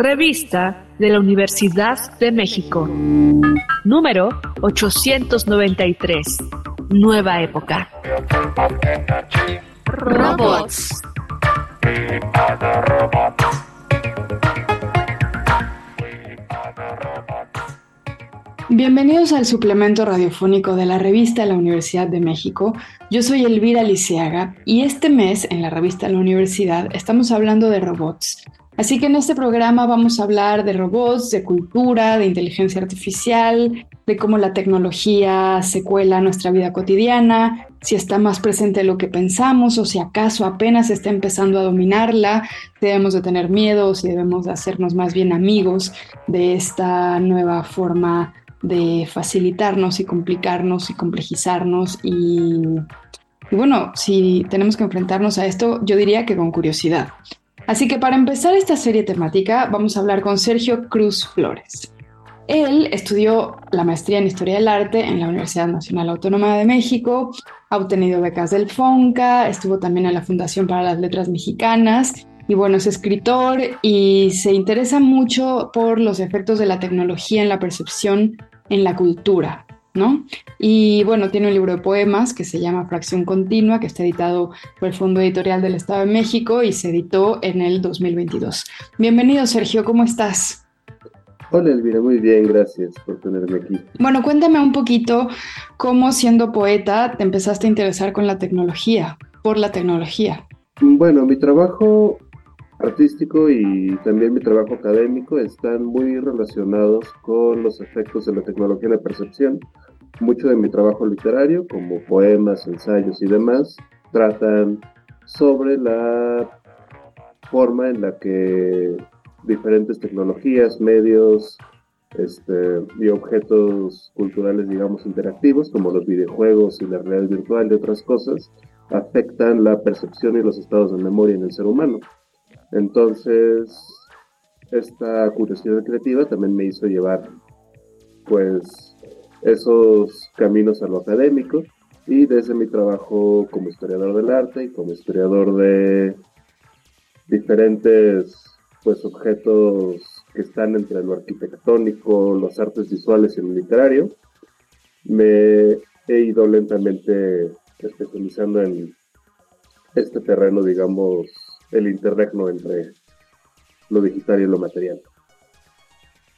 Revista de la Universidad de México. Número 893. Nueva época. Robots. Bienvenidos al suplemento radiofónico de la revista La Universidad de México. Yo soy Elvira Lisiaga y este mes en la revista La Universidad estamos hablando de robots. Así que en este programa vamos a hablar de robots, de cultura, de inteligencia artificial, de cómo la tecnología se cuela a nuestra vida cotidiana, si está más presente de lo que pensamos o si acaso apenas está empezando a dominarla, debemos de tener miedo o si debemos de hacernos más bien amigos de esta nueva forma de facilitarnos y complicarnos y complejizarnos y, bueno, si tenemos que enfrentarnos a esto, yo diría que con curiosidad. Así que para empezar esta serie temática vamos a hablar con Sergio Cruz Flores. Él estudió la maestría en Historia del Arte en la Universidad Nacional Autónoma de México, ha obtenido becas del FONCA, estuvo también en la Fundación para las Letras Mexicanas y bueno, es escritor y se interesa mucho por los efectos de la tecnología en la percepción en la cultura, ¿no? Y bueno, tiene un libro de poemas que se llama Fracción Continua, que está editado por el Fondo Editorial del Estado de México y se editó en el 2022. Bienvenido, Sergio, ¿cómo estás? Hola Elvira, muy bien, gracias por tenerme aquí. Bueno, cuéntame un poquito cómo siendo poeta te empezaste a interesar con la tecnología, por la tecnología. Bueno, mi trabajo artístico y también mi trabajo académico están muy relacionados con los efectos de la tecnología en la percepción. Mucho de mi trabajo literario, como poemas, ensayos y demás, tratan sobre la forma en la que diferentes tecnologías, medios este, y objetos culturales, digamos, interactivos, como los videojuegos y la realidad virtual y otras cosas, afectan la percepción y los estados de memoria en el ser humano. Entonces, esta curiosidad creativa también me hizo llevar, pues, esos caminos a lo académico y desde mi trabajo como historiador del arte y como historiador de diferentes, pues, objetos que están entre lo arquitectónico, las artes visuales y lo literario, me he ido lentamente especializando en este terreno, digamos, el interregno entre lo digital y lo material.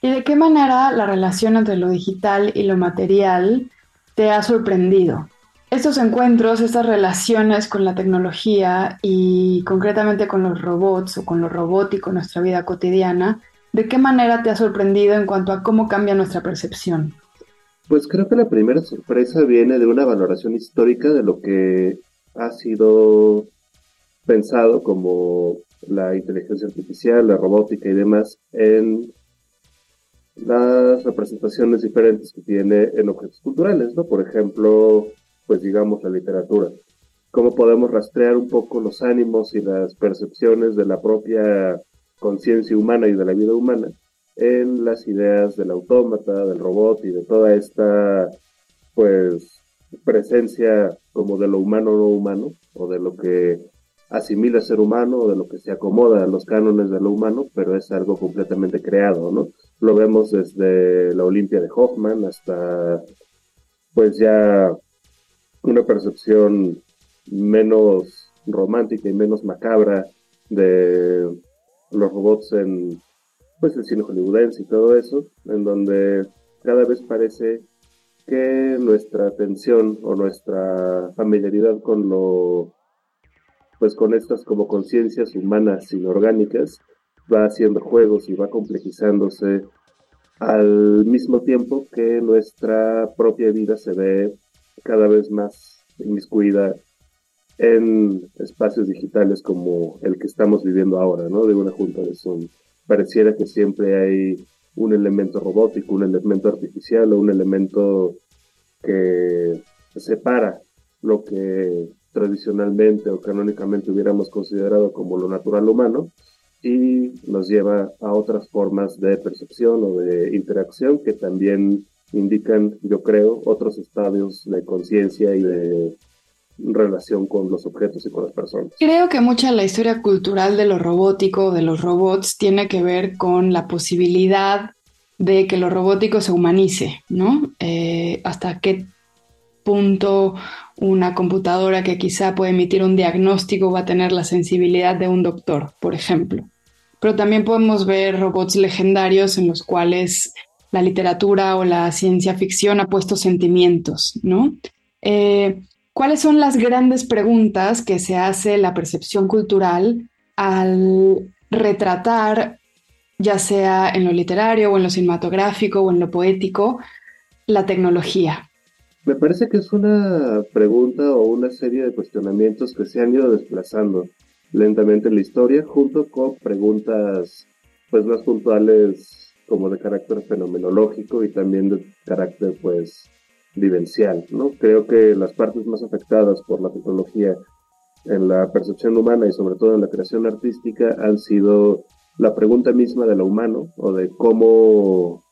¿Y de qué manera la relación entre lo digital y lo material te ha sorprendido? Estos encuentros, estas relaciones con la tecnología y concretamente con los robots o con lo robótico en nuestra vida cotidiana, ¿de qué manera te ha sorprendido en cuanto a cómo cambia nuestra percepción? Pues creo que la primera sorpresa viene de una valoración histórica de lo que ha sido pensado como la inteligencia artificial, la robótica y demás en las representaciones diferentes que tiene en objetos culturales, ¿no? Por ejemplo, pues digamos la literatura. Cómo podemos rastrear un poco los ánimos y las percepciones de la propia conciencia humana y de la vida humana en las ideas del autómata, del robot y de toda esta, pues, presencia como de lo humano no humano, o de lo que asimila ser humano de lo que se acomoda a los cánones de lo humano, pero es algo completamente creado, ¿no? Lo vemos desde la Olimpia de Hoffman hasta, pues ya una percepción menos romántica y menos macabra de los robots en pues el cine hollywoodense y todo eso, en donde cada vez parece que nuestra atención o nuestra familiaridad con lo pues con estas como conciencias humanas inorgánicas va haciendo juegos y va complejizándose al mismo tiempo que nuestra propia vida se ve cada vez más inmiscuida en espacios digitales como el que estamos viviendo ahora, ¿no? De una junta de Zoom. Pareciera que siempre hay un elemento robótico, un elemento artificial o un elemento que separa lo que tradicionalmente o canónicamente hubiéramos considerado como lo natural humano y nos lleva a otras formas de percepción o de interacción que también indican, yo creo, otros estadios de conciencia y de relación con los objetos y con las personas. Creo que mucha de la historia cultural de lo robótico, de los robots, tiene que ver con la posibilidad de que lo robótico se humanice, ¿no? Eh, hasta qué punto una computadora que quizá puede emitir un diagnóstico va a tener la sensibilidad de un doctor, por ejemplo. Pero también podemos ver robots legendarios en los cuales la literatura o la ciencia ficción ha puesto sentimientos, ¿no? Eh, ¿Cuáles son las grandes preguntas que se hace la percepción cultural al retratar, ya sea en lo literario o en lo cinematográfico o en lo poético, la tecnología? Me parece que es una pregunta o una serie de cuestionamientos que se han ido desplazando lentamente en la historia, junto con preguntas pues más puntuales como de carácter fenomenológico y también de carácter pues vivencial, ¿no? Creo que las partes más afectadas por la tecnología en la percepción humana y sobre todo en la creación artística han sido la pregunta misma de lo humano o de cómo,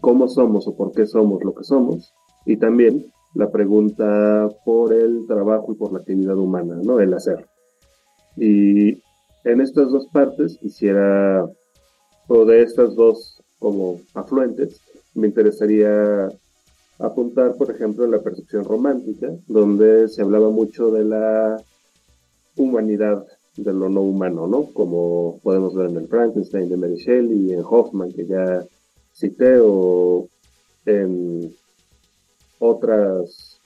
cómo somos o por qué somos lo que somos y también la pregunta por el trabajo y por la actividad humana, ¿no? El hacer. Y en estas dos partes quisiera, o de estas dos como afluentes, me interesaría apuntar, por ejemplo, en la percepción romántica, donde se hablaba mucho de la humanidad de lo no humano, ¿no? Como podemos ver en el Frankenstein de Mary Shelley en Hoffman, que ya cité, o en otras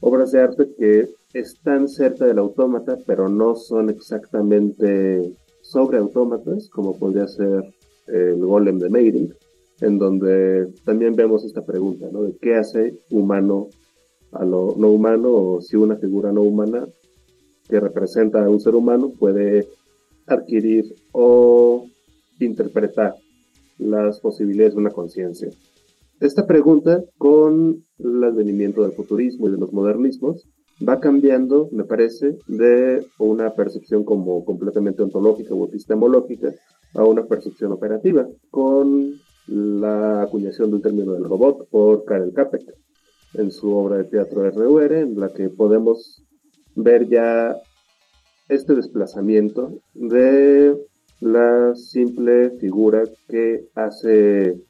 obras de arte que están cerca del autómata, pero no son exactamente sobre autómatas, como podría ser el golem de Meiding, en donde también vemos esta pregunta, ¿no? De qué hace humano a lo no humano, o si una figura no humana que representa a un ser humano puede adquirir o interpretar las posibilidades de una conciencia. Esta pregunta, con el advenimiento del futurismo y de los modernismos, va cambiando, me parece, de una percepción como completamente ontológica o epistemológica a una percepción operativa, con la acuñación del término del robot por Karel Capek en su obra de teatro RUR, en la que podemos ver ya este desplazamiento de la simple figura que hace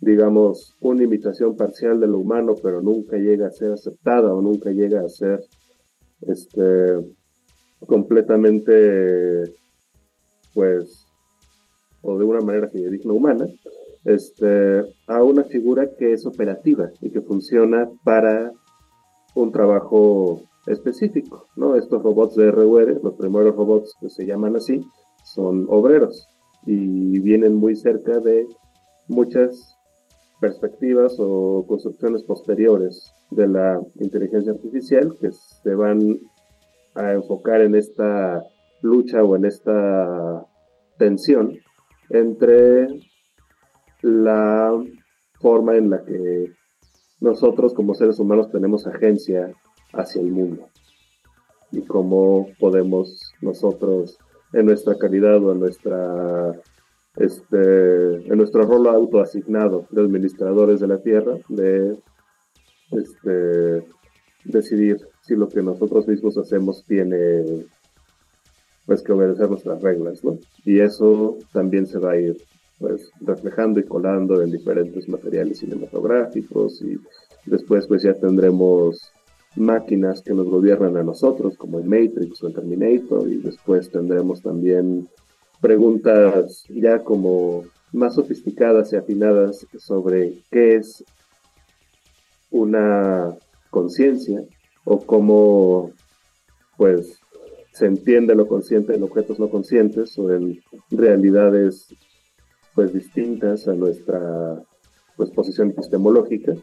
digamos, una imitación parcial de lo humano, pero nunca llega a ser aceptada o nunca llega a ser este, completamente, pues, o de una manera fidedigna humana, este, a una figura que es operativa y que funciona para un trabajo específico, ¿no? Estos robots de RUR, los primeros robots que se llaman así, son obreros y vienen muy cerca de muchas perspectivas o construcciones posteriores de la inteligencia artificial que se van a enfocar en esta lucha o en esta tensión entre la forma en la que nosotros como seres humanos tenemos agencia hacia el mundo y cómo podemos nosotros en nuestra calidad o en nuestra este, en nuestro rol autoasignado de administradores de la tierra, de este, decidir si lo que nosotros mismos hacemos tiene pues que obedecer nuestras reglas, ¿no? Y eso también se va a ir pues reflejando y colando en diferentes materiales cinematográficos y después pues ya tendremos máquinas que nos gobiernan a nosotros como en Matrix o en Terminator y después tendremos también preguntas ya como más sofisticadas y afinadas sobre qué es una conciencia o cómo pues se entiende lo consciente en objetos no conscientes o en realidades pues distintas a nuestra pues posición epistemológica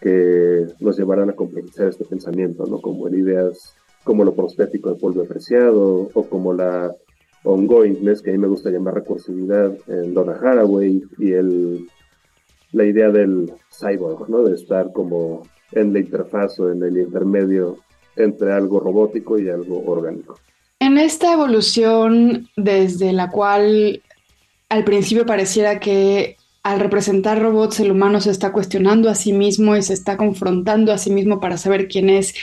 que nos llevarán a complejizar este pensamiento, ¿no? Como en ideas como lo prostético de polvo apreciado o como la ongoingness, que a mí me gusta llamar recursividad en Donna Haraway, y el, la idea del cyborg, ¿no? De estar como en la interfaz o en el intermedio entre algo robótico y algo orgánico. En esta evolución desde la cual al principio pareciera que al representar robots el humano se está cuestionando a sí mismo y se está confrontando a sí mismo para saber quién es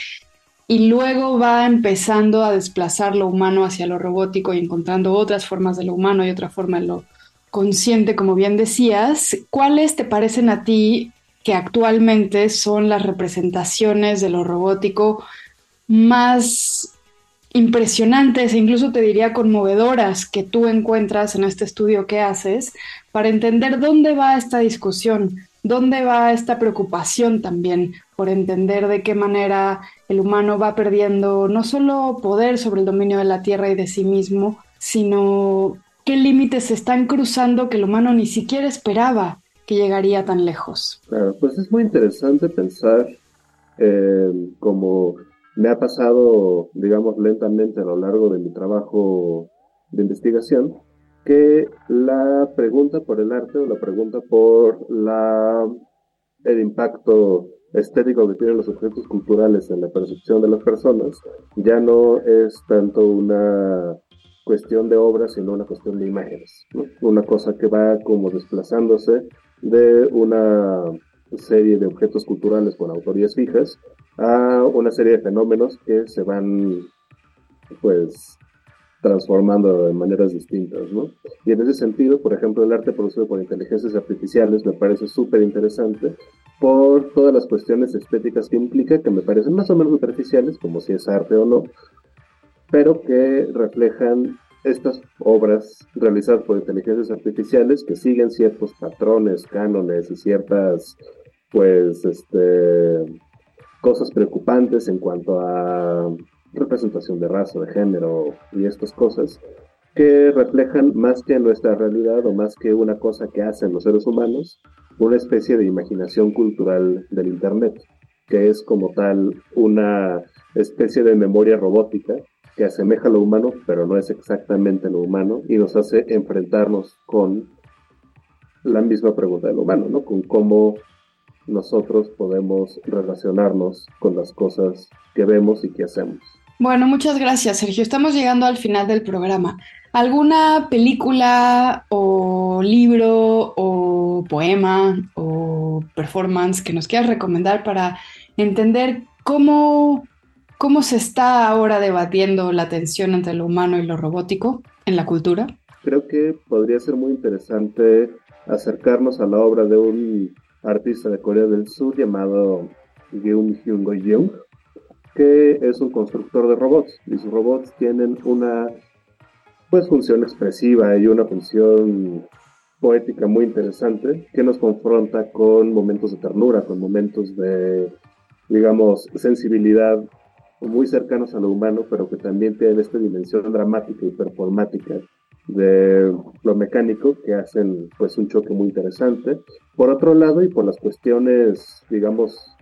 y luego va empezando a desplazar lo humano hacia lo robótico y encontrando otras formas de lo humano y otra forma de lo consciente, como bien decías. ¿Cuáles te parecen a ti que actualmente son las representaciones de lo robótico más impresionantes e incluso te diría conmovedoras que tú encuentras en este estudio que haces para entender dónde va esta discusión, dónde va esta preocupación también por entender de qué manera el humano va perdiendo no solo poder sobre el dominio de la Tierra y de sí mismo, sino qué límites se están cruzando que el humano ni siquiera esperaba que llegaría tan lejos. Claro, pues es muy interesante pensar eh, como me ha pasado, digamos, lentamente a lo largo de mi trabajo de investigación, que la pregunta por el arte o la pregunta por la, el impacto estético que tienen los objetos culturales en la percepción de las personas ya no es tanto una cuestión de obras, sino una cuestión de imágenes. Una cosa que va como desplazándose de una serie de objetos culturales con autorías fijas a una serie de fenómenos que se van pues transformando de maneras distintas, ¿no? Y en ese sentido, por ejemplo, el arte producido por inteligencias artificiales me parece súper interesante por todas las cuestiones estéticas que implica, que me parecen más o menos superficiales, como si es arte o no, pero que reflejan estas obras realizadas por inteligencias artificiales que siguen ciertos patrones, cánones y ciertas, pues, este, cosas preocupantes en cuanto a representación de raza, de género y estas cosas, que reflejan más que nuestra realidad o más que una cosa que hacen los seres humanos, una especie de imaginación cultural del Internet, que es como tal una especie de memoria robótica que asemeja a lo humano, pero no es exactamente lo humano, y nos hace enfrentarnos con la misma pregunta del humano, ¿no? Con cómo nosotros podemos relacionarnos con las cosas que vemos y que hacemos. Bueno, muchas gracias, Sergio. Estamos llegando al final del programa. ¿Alguna película o libro o poema o performance que nos quieras recomendar para entender cómo, cómo se está ahora debatiendo la tensión entre lo humano y lo robótico en la cultura? Creo que podría ser muy interesante acercarnos a la obra de un artista de Corea del Sur llamado Geum Hyun Young, que es un constructor de robots y sus robots tienen una pues función expresiva y una función poética muy interesante que nos confronta con momentos de ternura, con momentos de digamos sensibilidad muy cercanos a lo humano, pero que también tienen esta dimensión dramática y performática de lo mecánico que hacen pues un choque muy interesante. Por otro lado, y por las cuestiones, digamos,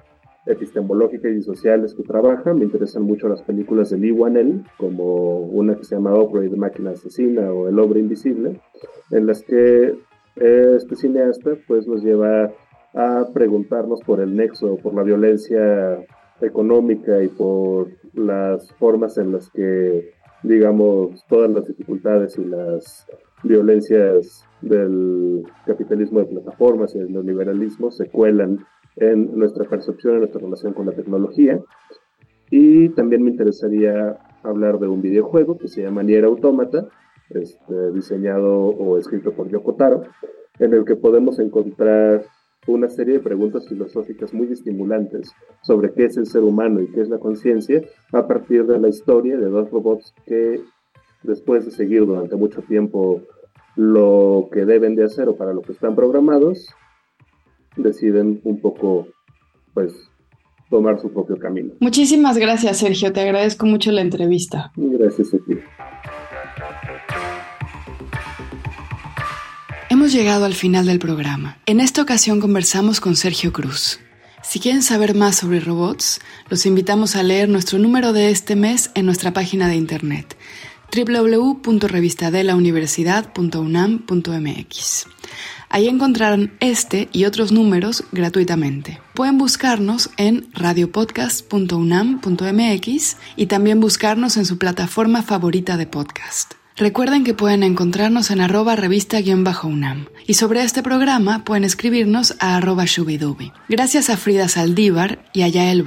epistemológicas y sociales que trabaja, me interesan mucho las películas de Lee Wanell, como una que se llama Operate de Máquina Asesina o El Hombre Invisible, en las que este cineasta pues nos lleva a preguntarnos por el nexo, por la violencia económica y por las formas en las que digamos, todas las dificultades y las violencias del capitalismo de plataformas y del neoliberalismo se cuelan en nuestra percepción, en nuestra relación con la tecnología. Y también me interesaría hablar de un videojuego que se llama Nier Automata, este, diseñado o escrito por Yoko Taro, en el que podemos encontrar una serie de preguntas filosóficas muy estimulantes sobre qué es el ser humano y qué es la conciencia a partir de la historia de dos robots que después de seguir durante mucho tiempo lo que deben de hacer o para lo que están programados, deciden un poco pues tomar su propio camino. Muchísimas gracias Sergio, te agradezco mucho la entrevista. Gracias a ti. Hemos llegado al final del programa. En esta ocasión conversamos con Sergio Cruz. Si quieren saber más sobre robots, los invitamos a leer nuestro número de este mes en nuestra página de internet www.revistadelauniversidad.unam.mx. Ahí encontrarán este y otros números gratuitamente. Pueden buscarnos en radiopodcast.unam.mx y también buscarnos en su plataforma favorita de podcast. Recuerden que pueden encontrarnos en arroba revista-unam y sobre este programa pueden escribirnos a arroba shubidubi. Gracias a Frida Saldívar y a Yael.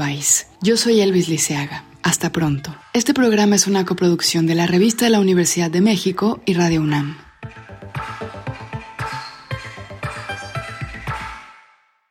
Yo soy Elvis Liceaga. Hasta pronto. Este programa es una coproducción de la Revista de la Universidad de México y Radio UNAM.